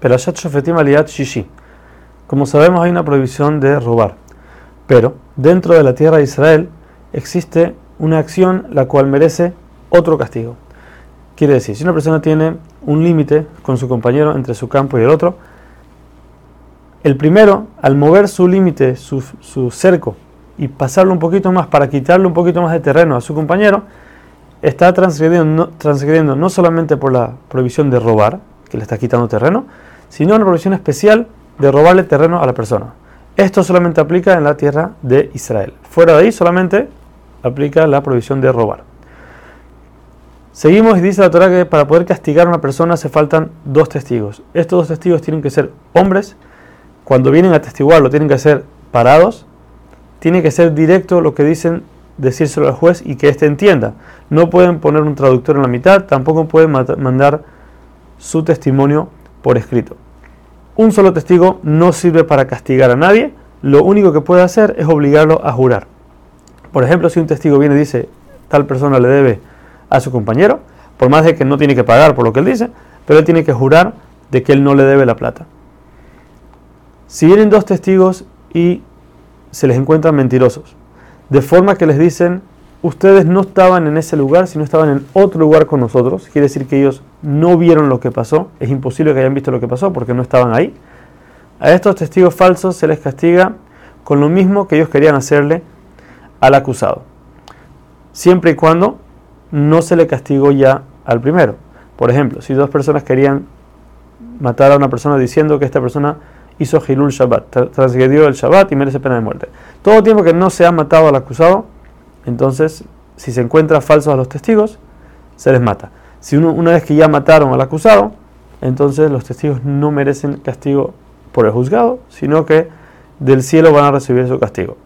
Perashat Shofetim Aliyat Shishi. Como sabemos hay una prohibición de robar, pero dentro de la tierra de Israel existe una acción la cual merece otro castigo. Quiere decir, si una persona tiene un límite con su compañero entre su campo y el otro, el primero, al mover su límite, su, su cerco, y pasarlo un poquito más para quitarle un poquito más de terreno a su compañero, está transgrediendo, transgrediendo no solamente por la prohibición de robar, que le está quitando terreno, sino una prohibición especial de robarle terreno a la persona. Esto solamente aplica en la tierra de Israel. Fuera de ahí solamente aplica la prohibición de robar. Seguimos y dice la Torah que para poder castigar a una persona se faltan dos testigos. Estos dos testigos tienen que ser hombres. Cuando vienen a testiguarlo tienen que ser parados tiene que ser directo lo que dicen, decírselo al juez y que éste entienda. No pueden poner un traductor en la mitad, tampoco pueden mandar su testimonio por escrito. Un solo testigo no sirve para castigar a nadie, lo único que puede hacer es obligarlo a jurar. Por ejemplo, si un testigo viene y dice, tal persona le debe a su compañero, por más de que no tiene que pagar por lo que él dice, pero él tiene que jurar de que él no le debe la plata. Si vienen dos testigos y se les encuentran mentirosos. De forma que les dicen, ustedes no estaban en ese lugar, sino estaban en otro lugar con nosotros. Quiere decir que ellos no vieron lo que pasó. Es imposible que hayan visto lo que pasó porque no estaban ahí. A estos testigos falsos se les castiga con lo mismo que ellos querían hacerle al acusado. Siempre y cuando no se le castigó ya al primero. Por ejemplo, si dos personas querían matar a una persona diciendo que esta persona hizo Hilul Shabbat, transgredió el Shabbat y merece pena de muerte. Todo tiempo que no se ha matado al acusado, entonces, si se encuentra falsos a los testigos, se les mata. Si uno, una vez que ya mataron al acusado, entonces los testigos no merecen castigo por el juzgado, sino que del cielo van a recibir su castigo.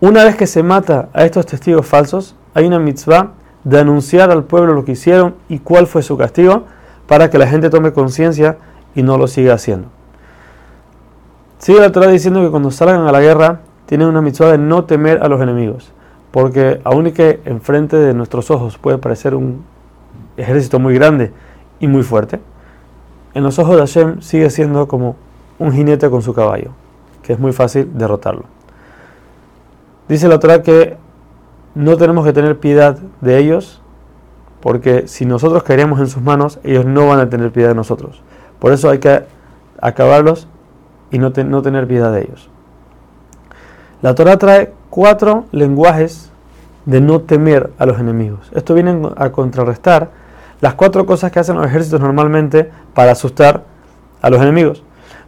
Una vez que se mata a estos testigos falsos, hay una mitzvah de anunciar al pueblo lo que hicieron y cuál fue su castigo, para que la gente tome conciencia y no lo siga haciendo. Sigue la Torah diciendo que cuando salgan a la guerra tienen una mitzvah de no temer a los enemigos, porque aun que enfrente de nuestros ojos puede parecer un ejército muy grande y muy fuerte, en los ojos de Hashem sigue siendo como un jinete con su caballo, que es muy fácil derrotarlo. Dice la Torah que no tenemos que tener piedad de ellos, porque si nosotros caeríamos en sus manos, ellos no van a tener piedad de nosotros. Por eso hay que acabarlos y no, tener piedad de ellos. La Torah trae cuatro lenguajes de no temer a los enemigos. Esto viene a contrarrestar las cuatro cosas que hacen los ejércitos normalmente para asustar a los enemigos.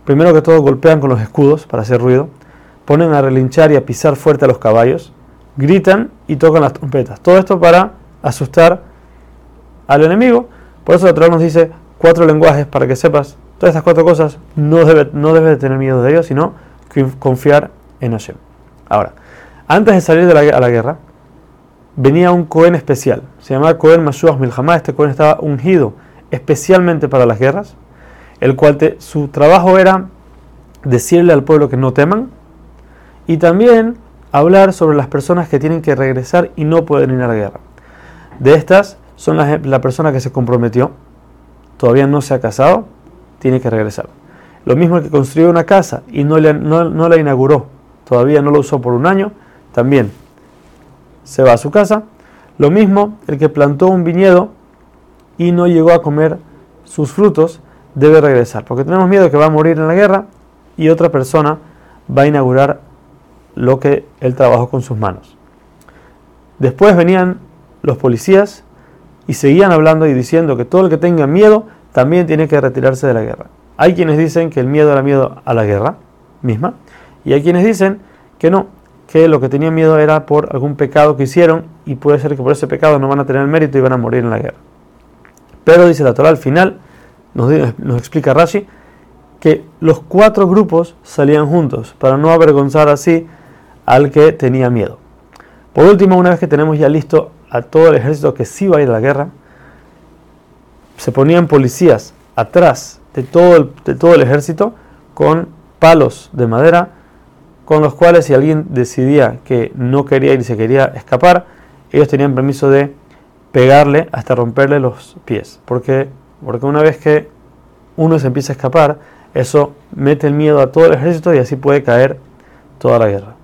Primero que todo golpean con los escudos para hacer ruido, ponen a relinchar y a pisar fuerte a los caballos, gritan y tocan las trompetas. Todo esto para asustar al enemigo. Por eso la Torah nos dice cuatro lenguajes para que sepas Todas estas cuatro cosas no debes no tener miedo de ellos, sino confiar en Hashem. Ahora, antes de salir a la guerra, venía un Cohen especial. Se llamaba Cohen Mashuach Milhamá. Este Cohen estaba ungido especialmente para las guerras, el cual su trabajo era decirle al pueblo que no teman y también hablar sobre las personas que tienen que regresar y no pueden ir a la guerra. De estas son la persona que se comprometió, todavía no se ha casado, tiene que regresar. Lo mismo el que construyó una casa y no, la inauguró, todavía no lo usó por un año, también se va a su casa. Lo mismo el que plantó un viñedo y no llegó a comer sus frutos, debe regresar, porque tenemos miedo que va a morir en la guerra y otra persona va a inaugurar lo que él trabajó con sus manos. Después venían los policías y seguían hablando y diciendo que todo el que tenga miedo también tiene que retirarse de la guerra. Hay quienes dicen que el miedo era miedo a la guerra misma, y hay quienes dicen que no, que lo que tenían miedo era por algún pecado que hicieron, y puede ser que por ese pecado no van a tener mérito y van a morir en la guerra. Pero dice la Torah al final, nos, explica Rashi, que los cuatro grupos salían juntos para no avergonzar así al que tenía miedo. Por último, una vez que tenemos ya listo a todo el ejército que sí va a ir a la guerra, se ponían policías atrás de todo el ejército con palos de madera con los cuales si alguien decidía que no quería ir y se quería escapar, ellos tenían permiso de pegarle hasta romperle los pies. Porque, porque una vez que uno se empieza a escapar, eso mete el miedo a todo el ejército y así puede caer toda la guerra.